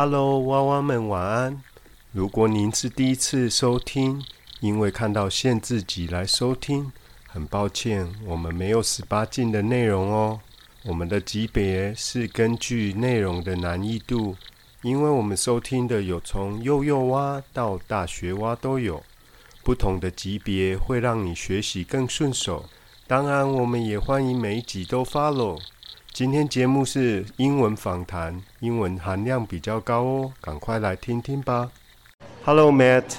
Hello，蛙蛙们晚安。如果您是第一次收听，因为看到限制级来收听，很抱歉，我们没有十八禁的内容哦。我们的级别是根据内容的难易度，因为我们收听的有从幼幼蛙到大学蛙都有，不同的级别会让你学习更顺手。当然，我们也欢迎每一集都 follow。今天节目是英文访谈，英文含量比较高哦，赶快来听听吧。Hello, Matt.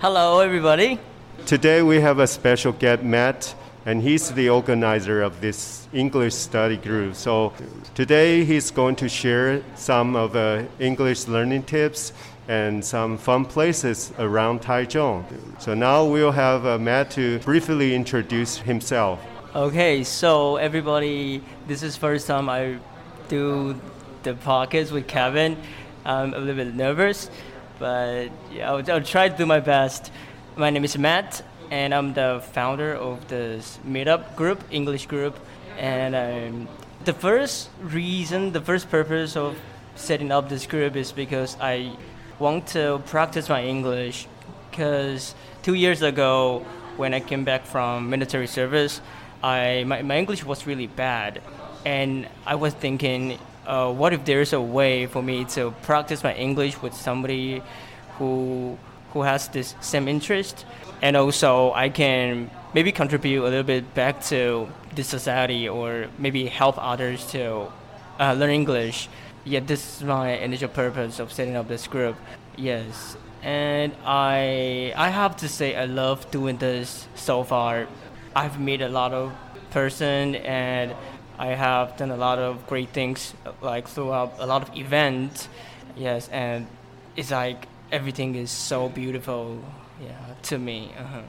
Hello, everybody. Today we have a special guest, Matt, and he's the organizer of this English study group. So today he's going to share some of uh, English learning tips and some fun places around Taichung. So now we'll have uh, Matt to briefly introduce himself. Okay, so everybody, this is first time I do the podcast with Kevin. I'm a little bit nervous, but yeah, I'll, I'll try to do my best. My name is Matt, and I'm the founder of this meetup group, English group. And um, the first reason, the first purpose of setting up this group is because I want to practice my English. Because two years ago, when I came back from military service, I my, my English was really bad, and I was thinking, uh, what if there's a way for me to practice my English with somebody who who has this same interest, and also I can maybe contribute a little bit back to the society or maybe help others to uh, learn English. Yeah, this is my initial purpose of setting up this group. Yes, and I I have to say I love doing this so far I've met a lot of person and I have done a lot of great things like throughout a lot of events. Yes, and it's like everything is so beautiful. Yeah, to me. Uh-huh.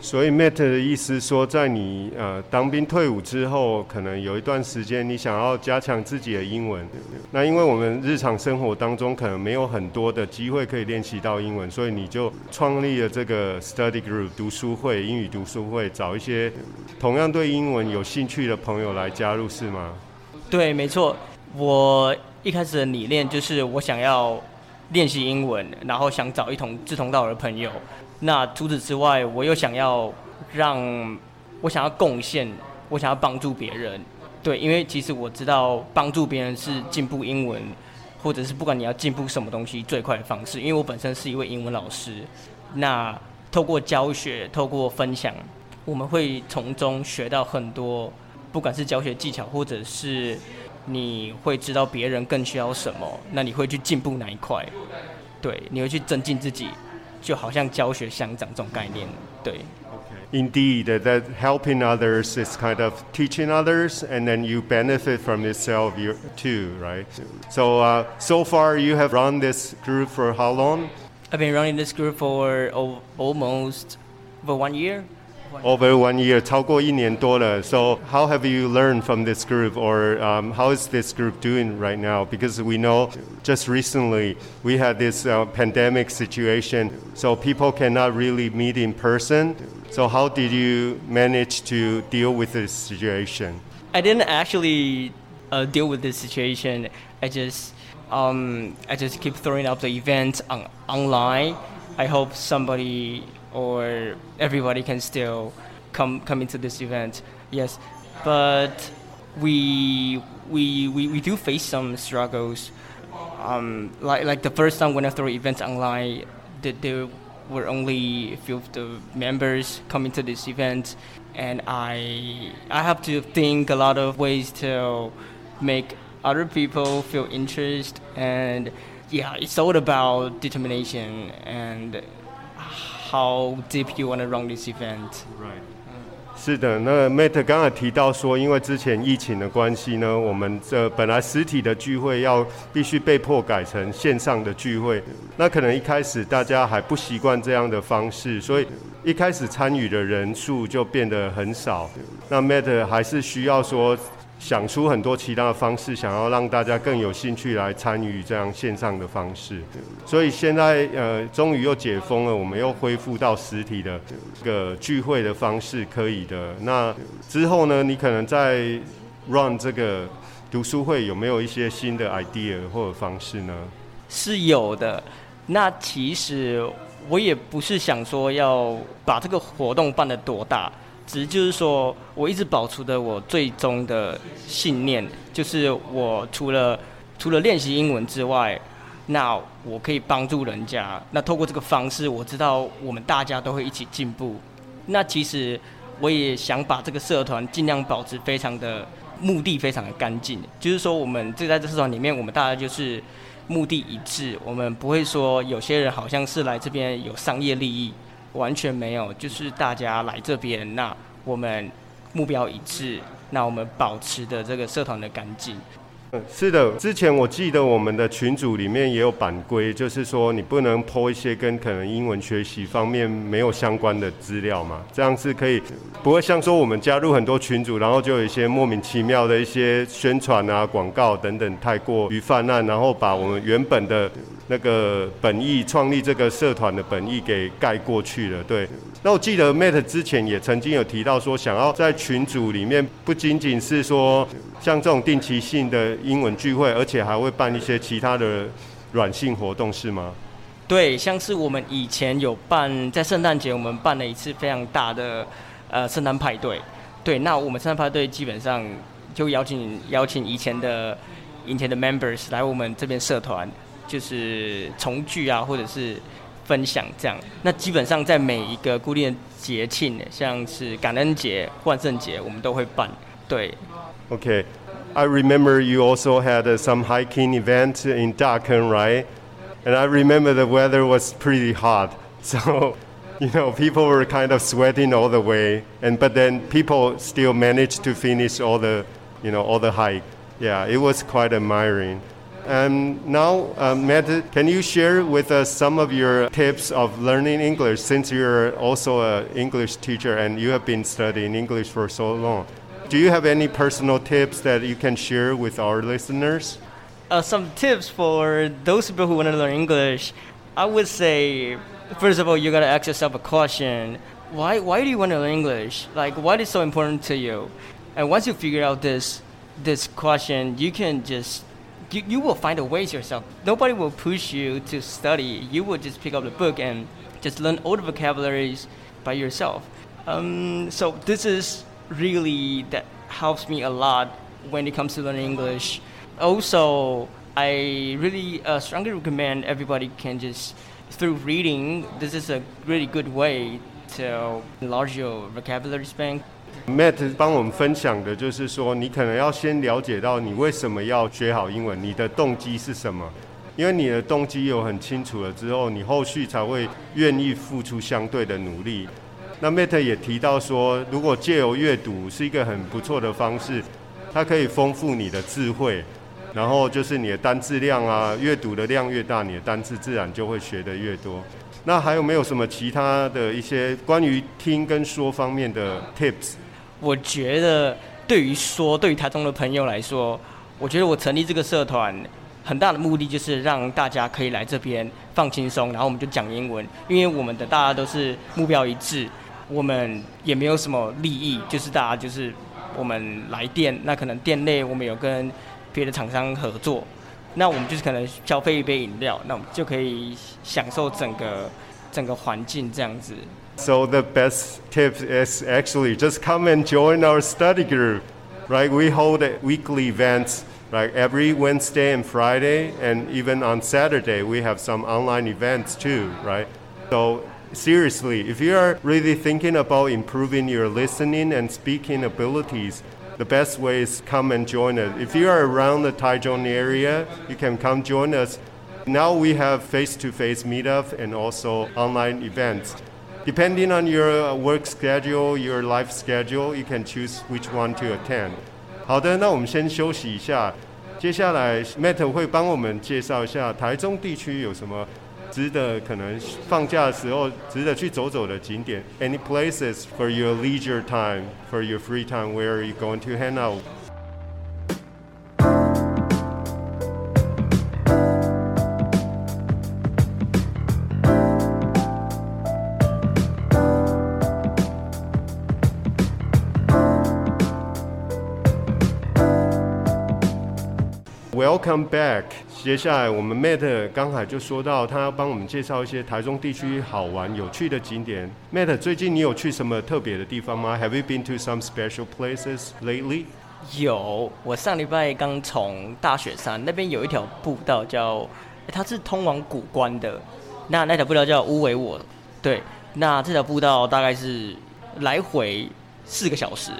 所以 Matt 的意思说，在你呃当兵退伍之后，可能有一段时间你想要加强自己的英文。那因为我们日常生活当中可能没有很多的机会可以练习到英文，所以你就创立了这个 Study Group 读书会、英语读书会，找一些同样对英文有兴趣的朋友来加入，是吗？对，没错。我一开始的理念就是我想要练习英文，然后想找一同志同道合的朋友。那除此之外，我又想要让我想要贡献，我想要帮助别人，对，因为其实我知道帮助别人是进步英文，或者是不管你要进步什么东西最快的方式。因为我本身是一位英文老师，那透过教学，透过分享，我们会从中学到很多，不管是教学技巧，或者是你会知道别人更需要什么，那你会去进步哪一块？对，你会去增进自己。就好像教学相长这种概念，对。Indeed, that helping others is kind of teaching others, and then you benefit from yourself too, right? So, uh, so far you have run this group for how long? I've been running this group for almost over one year over one year, 超过一年多了. So how have you learned from this group, or um, how is this group doing right now? Because we know just recently we had this uh, pandemic situation, so people cannot really meet in person. So how did you manage to deal with this situation? I didn't actually uh, deal with this situation. I just um, I just keep throwing up the events on, online. I hope somebody or everybody can still come come into this event. Yes, but we we we, we do face some struggles. Um, like like the first time when I throw events online, there were only a few of the members coming to this event, and I I have to think a lot of ways to make other people feel interest and yeah, it's all about determination and how deep you want to run this event. Right. 是的，那 Matt 刚才提到说，因为之前疫情的关系呢，我们这本来实体的聚会要必须被迫改成线上的聚会。那可能一开始大家还不习惯这样的方式，所以一开始参与的人数就变得很少。那 Matt 还是需要说。想出很多其他的方式，想要让大家更有兴趣来参与这样线上的方式。所以现在呃，终于又解封了，我们又恢复到实体的这个聚会的方式，可以的。那之后呢，你可能在 run 这个读书会，有没有一些新的 idea 或者方式呢？是有的。那其实我也不是想说要把这个活动办得多大，只是就是说我一直保持的我最终的信念，就是我除了除了练习英文之外，那我可以帮助人家。那透过这个方式，我知道我们大家都会一起进步。那其实我也想把这个社团尽量保持非常的目的非常的干净，就是说我们这在这社团里面，我们大家就是目的一致，我们不会说有些人好像是来这边有商业利益，完全没有，就是大家来这边，那我们目标一致，那我们保持的这个社团的干净。嗯，是的，之前我记得我们的群组里面也有版规，就是说你不能 po 一些跟可能英文学习方面没有相关的资料嘛，这样是可以不会像说我们加入很多群组，然后就有一些莫名其妙的一些宣传啊、广告等等太过于泛滥，然后把我们原本的那个本意创立这个社团的本意给盖过去了。对，那我记得 Matt 之前也曾经有提到说，想要在群组里面不仅仅是说像这种定期性的英文聚会，而且还会办一些其他的软性活动，是吗？对，像是我们以前有办在圣诞节，我们办了一次非常大的呃圣诞派对。对，那我们圣诞派对基本上就邀请邀请以前的以前的 members 来我们这边社团，就是重聚啊，或者是分享这样。那基本上在每一个固定的节庆，像是感恩节、万圣节，我们都会办。对。Okay, I remember you also had uh, some hiking event in Dakeng, right? And I remember the weather was pretty hot, so you know people were kind of sweating all the way, and but then people still managed to finish all the you know all the hike. Yeah, it was quite admiring. And now, um, Matt, can you share with us some of your tips of learning English since you're also an English teacher and you have been studying English for so long? Do you have any personal tips that you can share with our listeners? Uh, some tips for those people who want to learn English. I would say, first of all, you gotta ask yourself a question: Why? Why do you want to learn English? Like, what is so important to you? And once you figure out this this question, you can just you, you will find a ways yourself. Nobody will push you to study. You will just pick up the book and just learn all the vocabularies by yourself. Um, so this is really that helps me a lot when it comes to learning English. Also, I really uh, strongly recommend everybody can just through reading. This is a really good way to enlarge your vocabulary span. Matt 帮我们分享的就是说，你可能要先了解到你为什么要学好英文，你的动机是什么。因为你的动机有很清楚了之后，你后续才会愿意付出相对的努力。那 Matt 也提到说，如果借由阅读是一个很不错的方式，它可以丰富你的智慧，然后就是你的单字量啊，阅读的量越大，你的单字自然就会学得越多。那还有没有什么其他的一些关于听跟说方面的 tips？我觉得对于说，对于台中的朋友来说，我觉得我成立这个社团很大的目的就是让大家可以来这边放轻松，然后我们就讲英文，因为我们的大家都是目标一致，我们也没有什么利益，就是大家就是我们来店，那可能店内我们有跟别的厂商合作，那我们就是可能消费一杯饮料，那我们就可以享受整个整个环境这样子。So the best tip is actually just come and join our study group, right? We hold weekly events like every Wednesday and Friday, and even on Saturday we have some online events too, right? So seriously, if you are really thinking about improving your listening and speaking abilities, the best way is come and join us. If you are around the Taichung area, you can come join us. Now we have face-to-face meetup and also online events. Depending on your work schedule, your life schedule, you can choose which one to attend. 好的，那我们先休息一下。接下来，Matt 会帮我们介绍一下台中地区有什么值得可能放假的时候值得去走走的景点。Any places for your leisure time, for your free time, where are you going to hang out? Welcome back。接下来我们 Matt 刚才就说到，他要帮我们介绍一些台中地区好玩有趣的景点。Matt，最近你有去什么特别的地方吗？Have you been to some special places lately？有，我上礼拜刚从大雪山那边有一条步道叫，它是通往古关的。那那条步道叫乌维我，对，那这条步道大概是来回四个小时，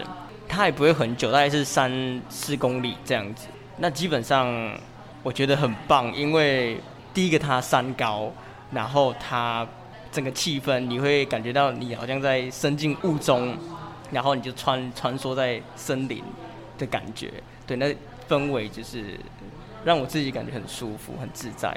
它也不会很久，大概是三四公里这样子。那基本上我觉得很棒，因为第一个它山高，然后它整个气氛你会感觉到你好像在深进雾中，然后你就穿穿梭在森林。的感觉，对，那氛围就是让我自己感觉很舒服、很自在。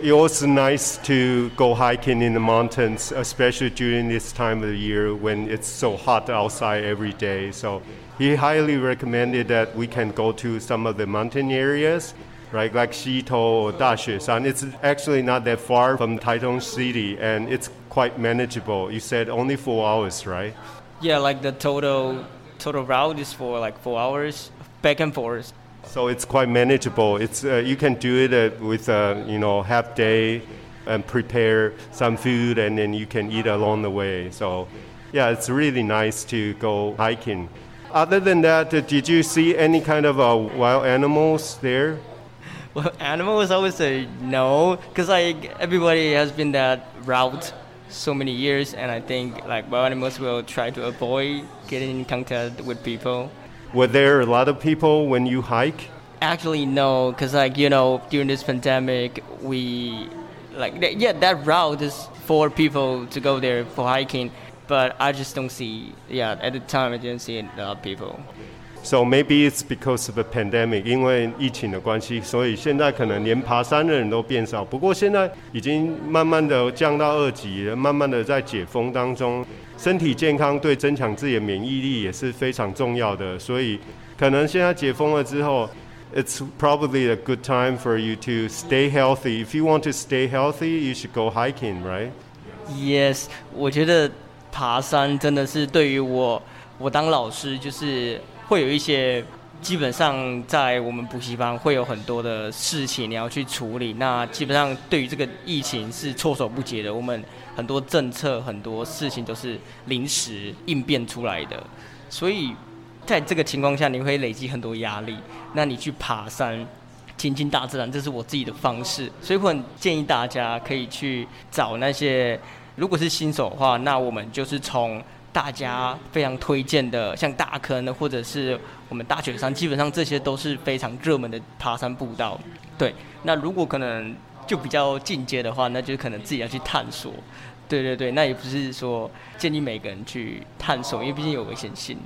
It was nice to go hiking in the mountains, especially during this time of the year when it's so hot outside every day. So he highly recommended that we can go to some of the mountain areas, right, like Xitou or Daxueshan. It's actually not that far from Taichung City, and it's quite manageable. You said only four hours, right? Yeah, like the total total route is for like four hours back and forth. So it's quite manageable. It's uh, you can do it uh, with a you know half day and prepare some food and then you can eat along the way. So yeah, it's really nice to go hiking. Other than that, uh, did you see any kind of uh, wild animals there? Well, animals, I would say no, because like everybody has been that route so many years, and I think like wild animals will try to avoid getting in contact with people. Were there a lot of people when you hike? Actually, no, because like you know during this pandemic, we like yeah that route is for people to go there for hiking, but I just don't see yeah at the time I didn't see a lot of people. So maybe it's because of the pandemic，因为疫情的关系，所以现在可能连爬山的人都变少。不过现在已经慢慢的降到二级，慢慢的在解封当中。 身体健康对增强自己的免疫力也是非常重要的，所以可能现在解封了之后，it's probably a good time for you to stay healthy. If you want to stay healthy, you should go hiking, right? Yes，我觉得爬山真的是对于我，我当老师就是会有一些，基本上在我们补习班会有很多的事情你要去处理。那基本上对于这个疫情是措手不及的，我们。很多政策、很多事情都是临时应变出来的，所以在这个情况下，你会累积很多压力。那你去爬山、亲近大自然，这是我自己的方式。所以我很建议大家可以去找那些，如果是新手的话，那我们就是从大家非常推荐的，像大坑或者是我们大雪山，基本上这些都是非常热门的爬山步道。对，那如果可能就比较进阶的话，那就可能自己要去探索。对对对，那也不是说建议每个人去探索，因为毕竟有危险性。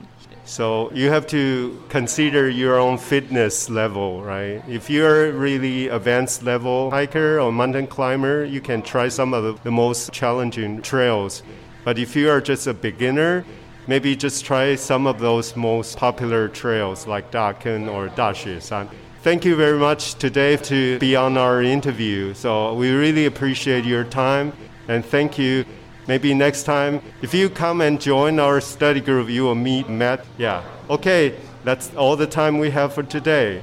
So you have to consider your own fitness level, right? If you're really advanced level hiker or mountain climber, you can try some of the, the most challenging trails. But if you are just a beginner, maybe just try some of those most popular trails like Dakeng or Daxueshan. Thank you very much today to be on our interview. So we really appreciate your time and thank you. Maybe next time, if you come and join our study group, you will meet Matt. Yeah. Okay, that's all the time we have for today.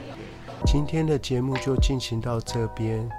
今天的节目就进行到这边。